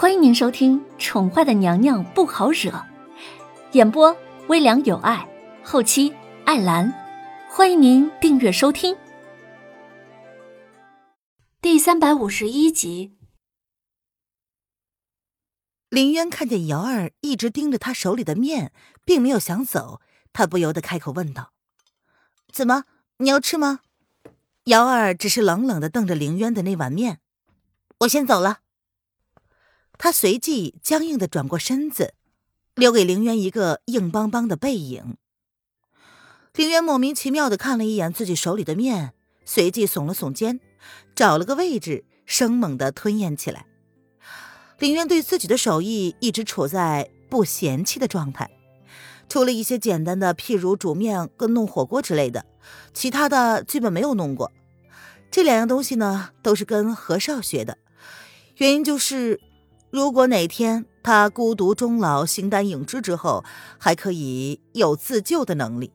欢迎您收听《宠坏的娘娘不好惹》，演播微凉有爱，后期艾兰。欢迎您订阅收听。第三百五十一集，林渊看见瑶儿一直盯着他手里的面，并没有想走，他不由得开口问道：“怎么，你要吃吗？”瑶儿只是冷冷的瞪着林渊的那碗面。我先走了。他随即僵硬的转过身子，留给凌渊一个硬邦邦的背影。凌渊莫名其妙的看了一眼自己手里的面，随即耸了耸肩，找了个位置，生猛的吞咽起来。凌渊对自己的手艺一直处在不嫌弃的状态，除了一些简单的，譬如煮面跟弄火锅之类的，其他的基本没有弄过。这两样东西呢，都是跟何少学的。原因就是，如果哪天他孤独终老、形单影只之后，还可以有自救的能力。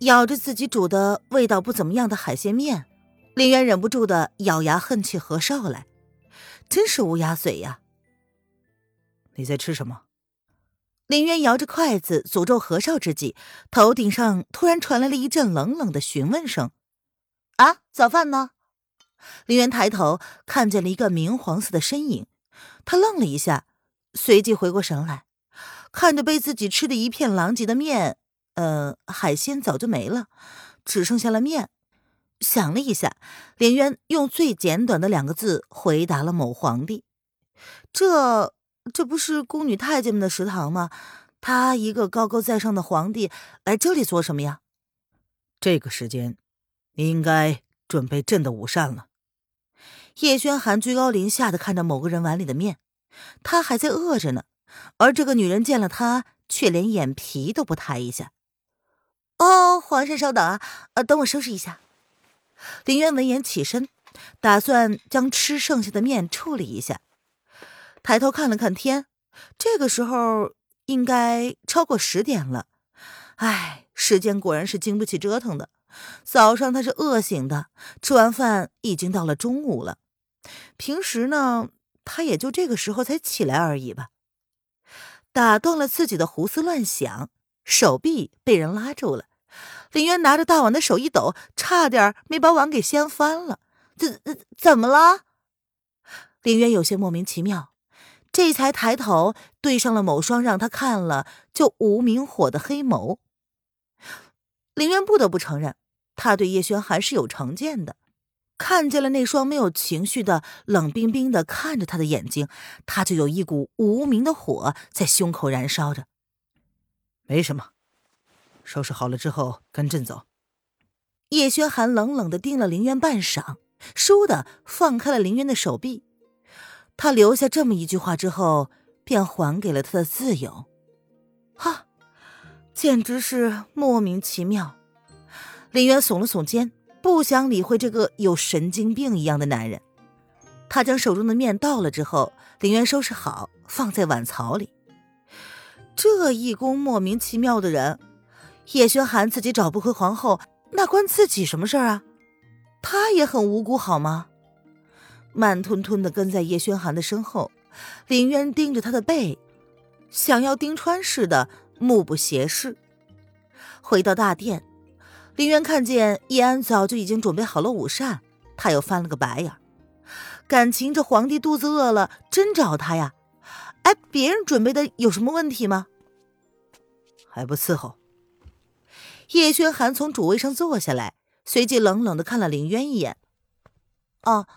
咬着自己煮的味道不怎么样的海鲜面，林渊忍不住的咬牙恨起何少来，真是乌鸦嘴呀！你在吃什么？林渊摇着筷子诅咒何少之际，头顶上突然传来了一阵冷冷的询问声：“啊，早饭呢？”林渊抬头看见了一个明黄色的身影，他愣了一下，随即回过神来，看着被自己吃的一片狼藉的面，呃，海鲜早就没了，只剩下了面。想了一下，林渊用最简短的两个字回答了某皇帝：“这这不是宫女太监们的食堂吗？他一个高高在上的皇帝来这里做什么呀？”这个时间，你应该准备朕的午膳了。叶轩寒居高临下的看着某个人碗里的面，他还在饿着呢，而这个女人见了他，却连眼皮都不抬一下。哦，皇上稍等啊，呃，等我收拾一下。林渊闻言起身，打算将吃剩下的面处理一下。抬头看了看天，这个时候应该超过十点了。唉，时间果然是经不起折腾的。早上他是饿醒的，吃完饭已经到了中午了。平时呢，他也就这个时候才起来而已吧。打断了自己的胡思乱想，手臂被人拉住了。林渊拿着大碗的手一抖，差点没把碗给掀翻了。怎怎怎么了？林渊有些莫名其妙，这才抬头对上了某双让他看了就无名火的黑眸。林渊不得不承认，他对叶轩寒是有成见的。看见了那双没有情绪的冷冰冰的看着他的眼睛，他就有一股无名的火在胸口燃烧着。没什么，收拾好了之后跟朕走。叶轩寒冷冷的盯了林渊半晌，倏地放开了林渊的手臂。他留下这么一句话之后，便还给了他的自由。哈，简直是莫名其妙。林渊耸了耸肩。不想理会这个有神经病一样的男人，他将手中的面倒了之后，林渊收拾好放在碗槽里。这一宫莫名其妙的人，叶轩寒自己找不回皇后，那关自己什么事儿啊？他也很无辜好吗？慢吞吞的跟在叶轩寒的身后，林渊盯着他的背，想要盯穿似的，目不斜视。回到大殿。林渊看见叶安早就已经准备好了午膳，他又翻了个白眼。感情这皇帝肚子饿了，真找他呀？哎，别人准备的有什么问题吗？还不伺候？叶轩寒从主位上坐下来，随即冷冷的看了林渊一眼。哦，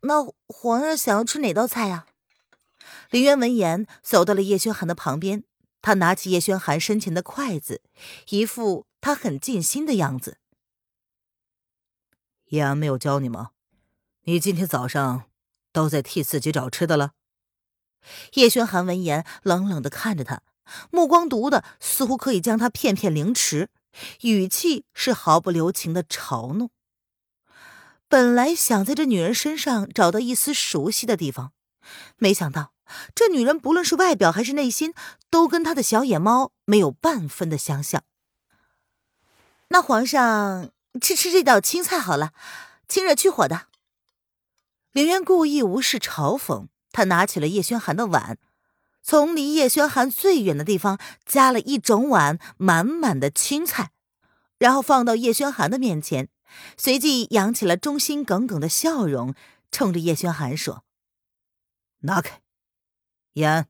那皇上想要吃哪道菜呀？林渊闻言，走到了叶轩寒的旁边，他拿起叶轩寒身前的筷子，一副。他很尽心的样子。叶安没有教你吗？你今天早上都在替自己找吃的了。叶轩寒闻言，冷冷的看着他，目光毒的似乎可以将他片片凌迟，语气是毫不留情的嘲弄。本来想在这女人身上找到一丝熟悉的地方，没想到这女人不论是外表还是内心，都跟他的小野猫没有半分的相像。那皇上吃吃这道青菜好了，清热去火的。林渊故意无视嘲讽，他拿起了叶轩寒的碗，从离叶轩寒最远的地方夹了一整碗满满的青菜，然后放到叶轩寒的面前，随即扬起了忠心耿耿的笑容，冲着叶轩寒说：“拿开。”叶安。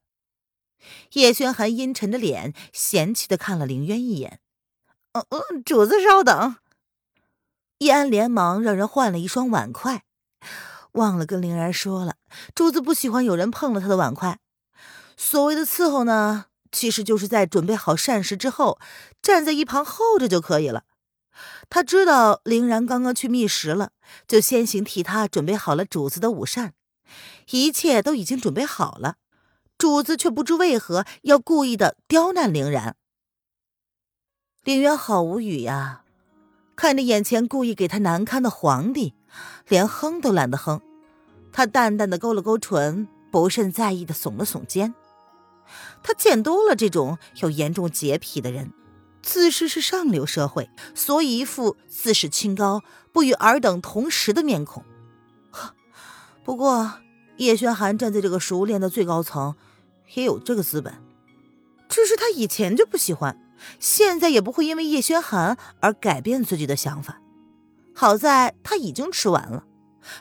叶轩寒阴沉着脸，嫌弃的看了凌渊一眼。“嗯嗯，主子稍等。”易安连忙让人换了一双碗筷。忘了跟凌然说了，主子不喜欢有人碰了他的碗筷。所谓的伺候呢，其实就是在准备好膳食之后，站在一旁候着就可以了。他知道凌然刚刚去觅食了，就先行替他准备好了主子的午膳，一切都已经准备好了。主子却不知为何要故意的刁难凌然。凌渊好无语呀，看着眼前故意给他难堪的皇帝。连哼都懒得哼，他淡淡的勾了勾唇，不甚在意的耸了耸肩。他见多了这种有严重洁癖的人，自视是上流社会，所以一副自视清高、不与尔等同时的面孔。不过叶轩寒站在这个熟练的最高层，也有这个资本。只是他以前就不喜欢，现在也不会因为叶轩寒而改变自己的想法。好在他已经吃完了，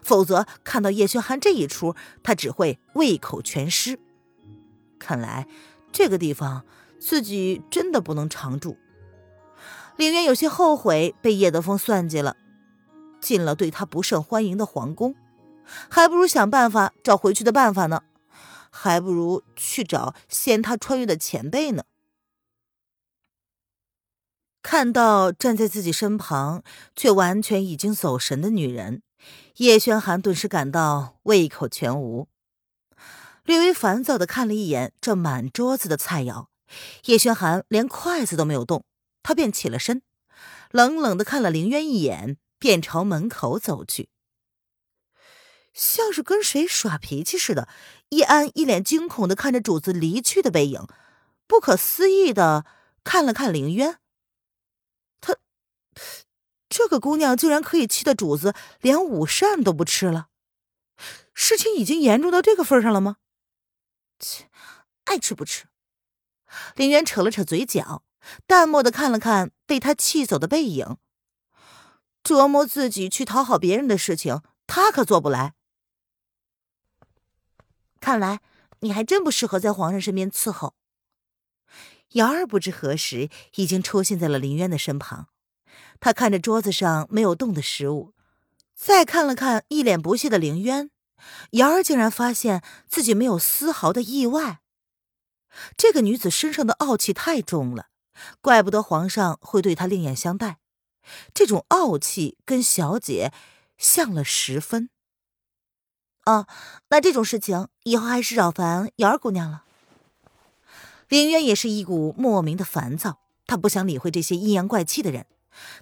否则看到叶轩寒这一出，他只会胃口全失。看来这个地方自己真的不能常住。凌渊有些后悔被叶德风算计了，进了对他不甚欢迎的皇宫，还不如想办法找回去的办法呢，还不如去找先他穿越的前辈呢。看到站在自己身旁却完全已经走神的女人，叶轩寒顿时感到胃口全无，略微烦躁的看了一眼这满桌子的菜肴，叶轩寒连筷子都没有动，他便起了身，冷冷的看了凌渊一眼，便朝门口走去，像是跟谁耍脾气似的。易安一脸惊恐的看着主子离去的背影，不可思议的看了看凌渊。这个姑娘竟然可以气得主子连午膳都不吃了，事情已经严重到这个份上了吗？切，爱吃不吃。林渊扯了扯嘴角，淡漠的看了看被他气走的背影，折磨自己去讨好别人的事情，他可做不来。看来你还真不适合在皇上身边伺候。瑶儿不知何时已经出现在了林渊的身旁。他看着桌子上没有动的食物，再看了看一脸不屑的凌渊，瑶儿竟然发现自己没有丝毫的意外。这个女子身上的傲气太重了，怪不得皇上会对她另眼相待。这种傲气跟小姐像了十分。哦，那这种事情以后还是扰烦瑶儿姑娘了。凌渊也是一股莫名的烦躁，他不想理会这些阴阳怪气的人。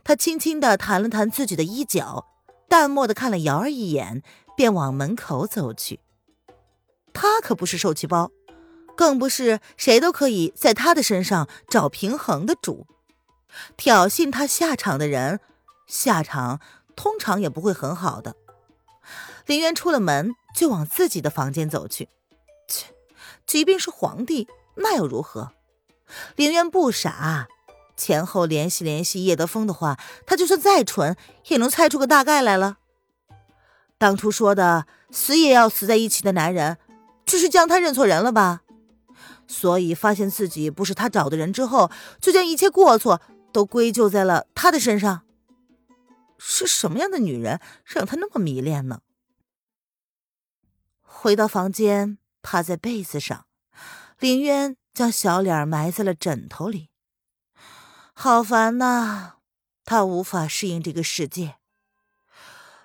他轻轻的弹了弹自己的衣角，淡漠的看了瑶儿一眼，便往门口走去。他可不是受气包，更不是谁都可以在他的身上找平衡的主。挑衅他下场的人，下场通常也不会很好的。林渊出了门，就往自己的房间走去。切，即便是皇帝，那又如何？林渊不傻。前后联系联系叶德风的话，他就算再蠢，也能猜出个大概来了。当初说的死也要死在一起的男人，只是将他认错人了吧？所以发现自己不是他找的人之后，就将一切过错都归咎在了他的身上。是什么样的女人让他那么迷恋呢？回到房间，趴在被子上，林渊将小脸埋在了枕头里。好烦呐！他无法适应这个世界，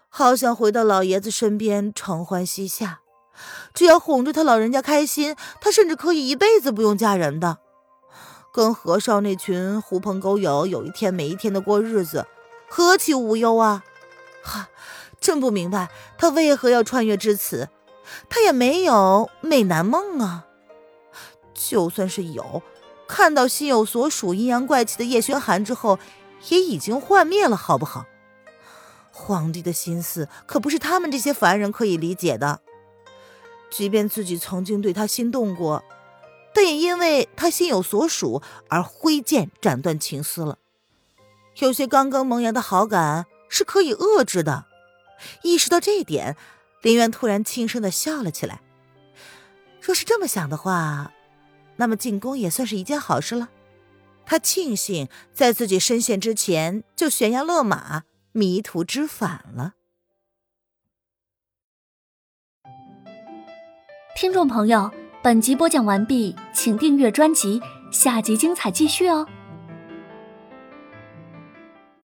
好想回到老爷子身边承欢膝下。只要哄着他老人家开心，他甚至可以一辈子不用嫁人的。跟和尚那群狐朋狗友有一天没一天的过日子，何其无忧啊！哈，真不明白他为何要穿越至此。他也没有美男梦啊，就算是有。看到心有所属、阴阳怪气的叶轩寒之后，也已经幻灭了，好不好？皇帝的心思可不是他们这些凡人可以理解的。即便自己曾经对他心动过，但也因为他心有所属而挥剑斩断情丝了。有些刚刚萌芽的好感是可以遏制的。意识到这一点，林渊突然轻声的笑了起来。若是这么想的话，那么进宫也算是一件好事了。他庆幸在自己深陷之前就悬崖勒马、迷途知返了。听众朋友，本集播讲完毕，请订阅专辑，下集精彩继续哦。